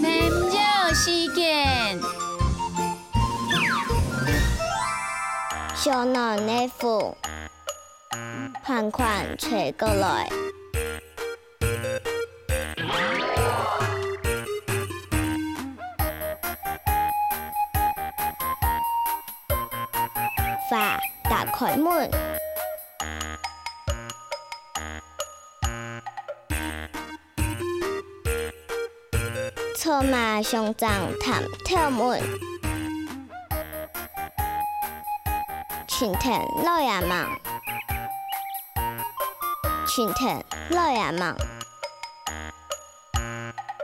眠鸟事件，小囡内裤，款款吹过来，爸打开门，策马上长探跳门，春天老爷忙，春天老爷忙。